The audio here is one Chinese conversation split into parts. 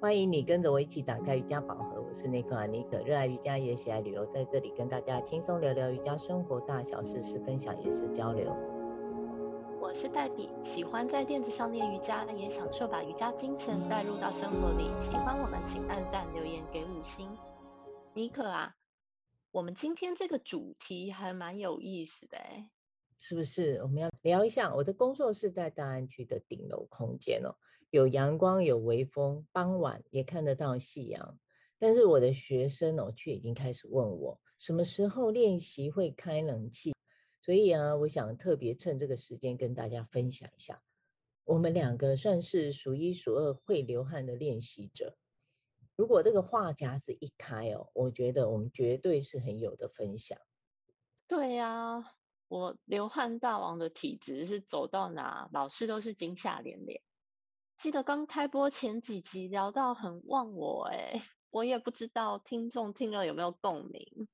欢迎你跟着我一起打开瑜伽宝盒，我是内克阿尼克，热爱瑜伽也喜爱旅游，在这里跟大家轻松聊聊瑜伽生活大小事，是分享也是交流。我是黛比，喜欢在垫子上练瑜伽，也享受把瑜伽精神带入到生活里。喜欢我们请按赞留言给五星。尼克啊，我们今天这个主题还蛮有意思的哎，是不是？我们要聊一下，我的工作室在大安区的顶楼空间哦。有阳光，有微风，傍晚也看得到夕阳。但是我的学生哦，却已经开始问我什么时候练习会开冷气。所以啊，我想特别趁这个时间跟大家分享一下，我们两个算是数一数二会流汗的练习者。如果这个话匣子一开哦，我觉得我们绝对是很有的分享。对呀，我流汗大王的体质是走到哪老师都是惊吓连连。记得刚开播前几集聊到很忘我哎，我也不知道听众听了有没有共鸣。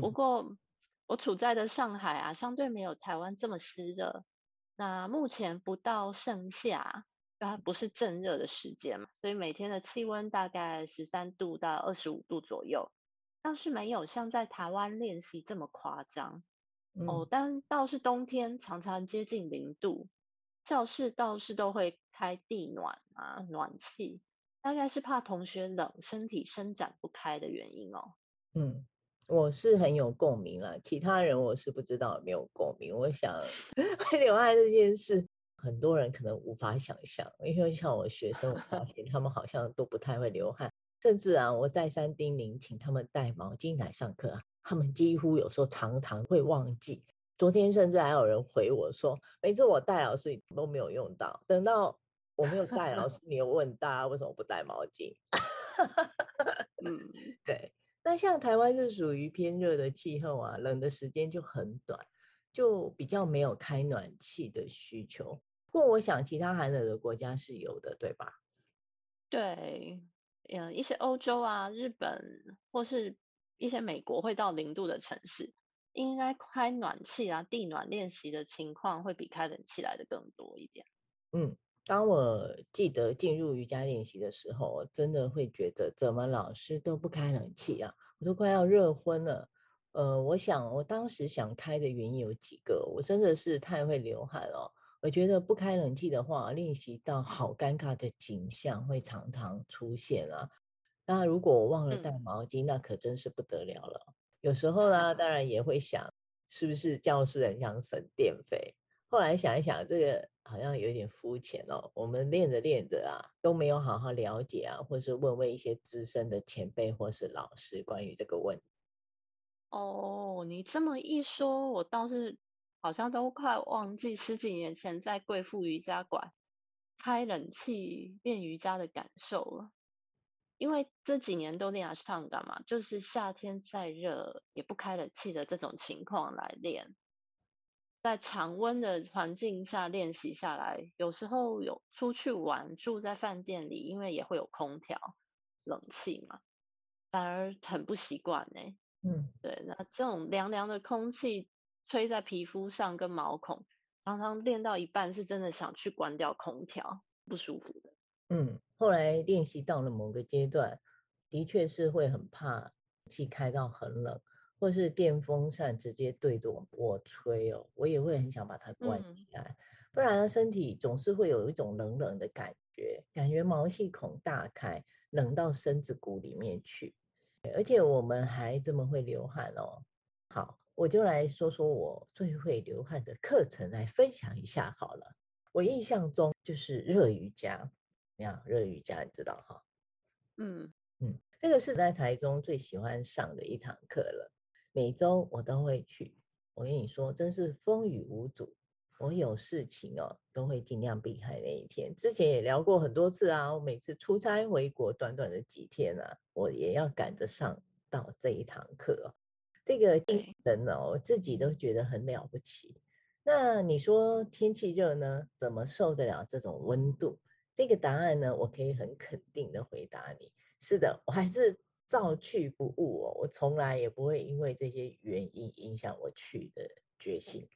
不过我处在的上海啊，相对没有台湾这么湿热。那目前不到盛夏，它不是正热的时间嘛，所以每天的气温大概十三度到二十五度左右，倒是没有像在台湾练习这么夸张。哦，但倒是冬天常常接近零度。教室倒是都会开地暖啊，暖气，大概是怕同学冷，身体伸展不开的原因哦。嗯，我是很有共鸣了，其他人我是不知道有没有共鸣。我想 会流汗这件事，很多人可能无法想象，因为像我学生，我发现他们好像都不太会流汗，甚至啊，我再三叮咛，请他们带毛巾来上课啊，他们几乎有时候常常会忘记。昨天甚至还有人回我说，每次我带老师都没有用到，等到我没有带老师，你有问大家为什么不带毛巾？嗯，对。那像台湾是属于偏热的气候啊，冷的时间就很短，就比较没有开暖气的需求。不过我想其他寒冷的国家是有的，对吧？对，嗯，一些欧洲啊、日本或是一些美国会到零度的城市。应该开暖气啊，地暖练习的情况会比开冷气来的更多一点。嗯，当我记得进入瑜伽练习的时候，我真的会觉得怎么老师都不开冷气啊，我都快要热昏了。呃，我想我当时想开的原因有几个，我真的是太会流汗了。我觉得不开冷气的话，练习到好尴尬的景象会常常出现啊。那如果我忘了带毛巾，嗯、那可真是不得了了。有时候呢，当然也会想，是不是教室很想省电费？后来想一想，这个好像有点肤浅哦。我们练着练着啊，都没有好好了解啊，或是问问一些资深的前辈或是老师关于这个问题。哦，你这么一说，我倒是好像都快忘记十几年前在贵妇瑜伽馆开冷气练瑜伽的感受了。因为这几年都练阿斯汤嘛，就是夏天再热也不开冷气的这种情况来练，在常温的环境下练习下来，有时候有出去玩，住在饭店里，因为也会有空调、冷气嘛，反而很不习惯呢。嗯，对，那这种凉凉的空气吹在皮肤上跟毛孔，常常练到一半是真的想去关掉空调，不舒服的。嗯，后来练习到了某个阶段，的确是会很怕气开到很冷，或是电风扇直接对着我吹哦，我也会很想把它关起来，嗯、不然身体总是会有一种冷冷的感觉，感觉毛细孔大开，冷到身子骨里面去。而且我们还这么会流汗哦。好，我就来说说我最会流汗的课程来分享一下好了。我印象中就是热瑜伽。呀，热瑜伽你知道哈？嗯嗯，这个是在台中最喜欢上的一堂课了，每周我都会去。我跟你说，真是风雨无阻。我有事情哦，都会尽量避开那一天。之前也聊过很多次啊，我每次出差回国，短短的几天啊，我也要赶着上到这一堂课。这个精神呢，我自己都觉得很了不起。那你说天气热呢，怎么受得了这种温度？这个答案呢，我可以很肯定的回答你，是的，我还是照去不误哦，我从来也不会因为这些原因影响我去的决心。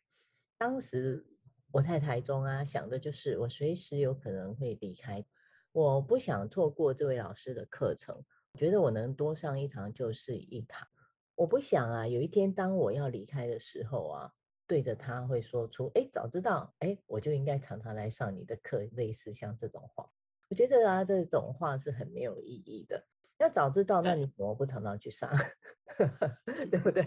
当时我在台中啊，想的就是我随时有可能会离开，我不想错过这位老师的课程，我觉得我能多上一堂就是一堂。我不想啊，有一天当我要离开的时候啊，对着他会说出“哎，早知道，哎，我就应该常常来上你的课”，类似像这种话。我觉得啊，这种话是很没有意义的。要早知道，那你怎么不常常去上？对不对？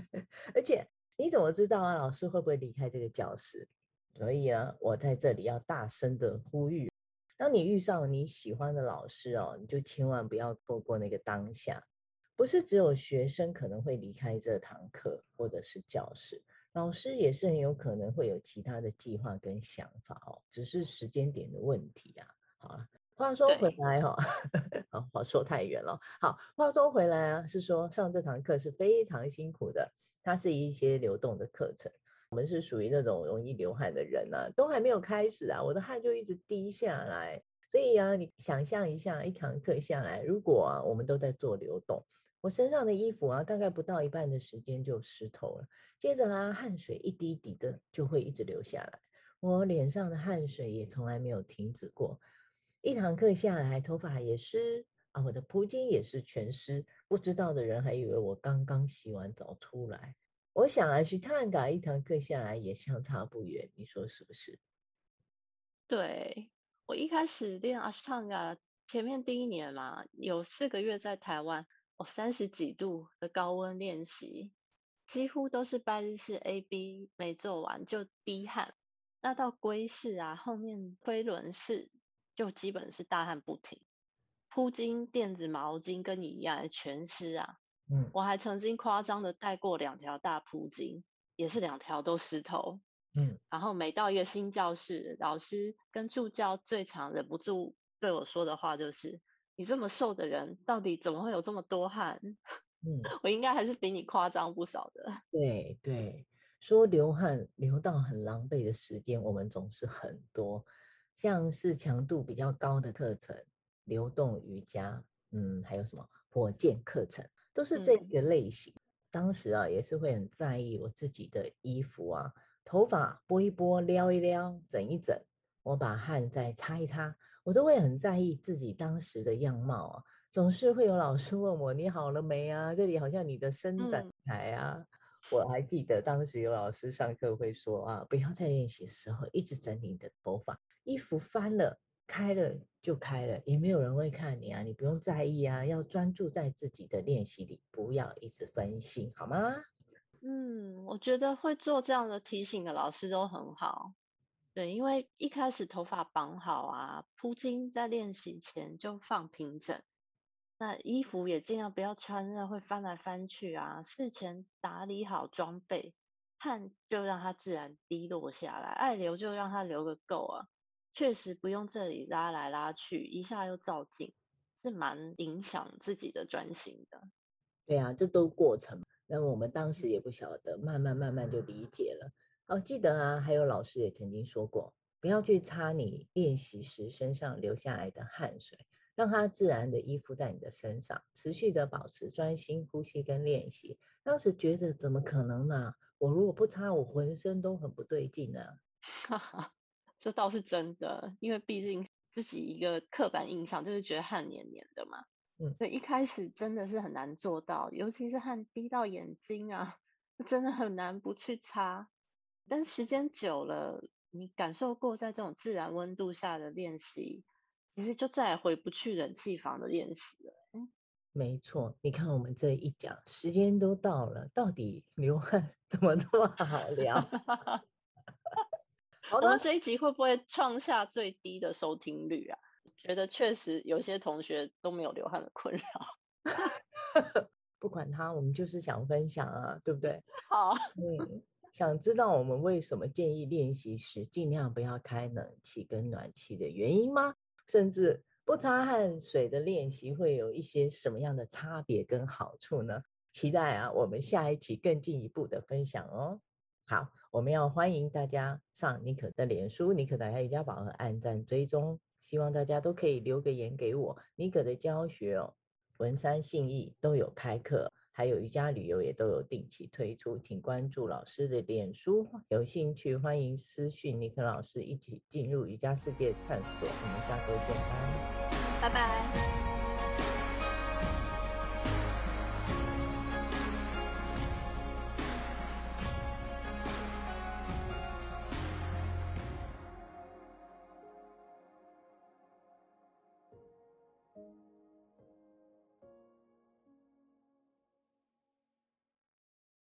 而且你怎么知道啊，老师会不会离开这个教室？所以啊，我在这里要大声的呼吁：当你遇上你喜欢的老师哦，你就千万不要错过那个当下。不是只有学生可能会离开这堂课或者是教室，老师也是很有可能会有其他的计划跟想法哦，只是时间点的问题啊。好啊，话说回来哈、哦，啊好，说太远了。好，话说回来啊，是说上这堂课是非常辛苦的，它是一些流动的课程。我们是属于那种容易流汗的人呢、啊，都还没有开始啊，我的汗就一直滴下来。所以啊，你想象一下，一堂课下来，如果啊，我们都在做流动。我身上的衣服啊，大概不到一半的时间就湿透了。接着啊，汗水一滴滴的就会一直流下来。我脸上的汗水也从来没有停止过。一堂课下来，头发也湿啊，我的铺巾也是全湿。不知道的人还以为我刚刚洗完澡出来。我想啊，去探戈一堂课下来也相差不远，你说是不是？对，我一开始练阿斯汤加，前面第一年嘛，有四个月在台湾。我，三十几度的高温练习，几乎都是拜日式 A B 没做完就滴汗。那到龟式啊，后面推轮式就基本是大汗不停，铺巾、垫子、毛巾跟你一样全湿啊。嗯，我还曾经夸张的带过两条大铺巾，也是两条都湿透。嗯，然后每到一个新教室，老师跟助教最常忍不住对我说的话就是。你这么瘦的人，到底怎么会有这么多汗？嗯，我应该还是比你夸张不少的。对对，说流汗流到很狼狈的时间，我们总是很多，像是强度比较高的课程，流动瑜伽，嗯，还有什么火箭课程，都是这个类型。嗯，当时啊，也是会很在意我自己的衣服啊，头发拨一拨，撩一撩，整一整，我把汗再擦一擦。我都会很在意自己当时的样貌啊，总是会有老师问我，你好了没啊？这里好像你的伸展台啊。嗯、我还记得当时有老师上课会说啊，不要在练习的时候一直整理你的头发，衣服翻了开了就开了，也没有人会看你啊，你不用在意啊，要专注在自己的练习里，不要一直分心，好吗？嗯，我觉得会做这样的提醒的老师都很好。对，因为一开始头发绑好啊，铺巾在练习前就放平整，那衣服也尽量不要穿那会翻来翻去啊。事前打理好装备，汗就让它自然滴落下来，爱流就让它流个够啊。确实不用这里拉来拉去，一下又照镜，是蛮影响自己的专心的。对啊，这都过程，那我们当时也不晓得，慢慢慢慢就理解了。哦，记得啊，还有老师也曾经说过，不要去擦你练习时身上流下来的汗水，让它自然的依附在你的身上，持续的保持专心呼吸跟练习。当时觉得怎么可能呢？我如果不擦，我浑身都很不对劲呢。哈哈，这倒是真的，因为毕竟自己一个刻板印象就是觉得汗黏黏的嘛。嗯，所以一开始真的是很难做到，尤其是汗滴到眼睛啊，真的很难不去擦。但时间久了，你感受过在这种自然温度下的练习，其实就再也回不去冷气房的练习了。嗯，没错，你看我们这一讲，时间都到了，到底流汗怎么这么好聊？我们这一集会不会创下最低的收听率啊？觉得确实有些同学都没有流汗的困扰。不管他，我们就是想分享啊，对不对？好，嗯。想知道我们为什么建议练习时尽量不要开冷气跟暖气的原因吗？甚至不擦汗水的练习会有一些什么样的差别跟好处呢？期待啊，我们下一期更进一步的分享哦。好，我们要欢迎大家上妮可的脸书，妮可打开瑜伽宝盒按赞追踪，希望大家都可以留个言给我。妮可的教学哦，文山信义都有开课。还有瑜伽旅游也都有定期推出，请关注老师的脸书，有兴趣欢迎私讯尼克老师一起进入瑜伽世界探索。我们下周见，拜拜。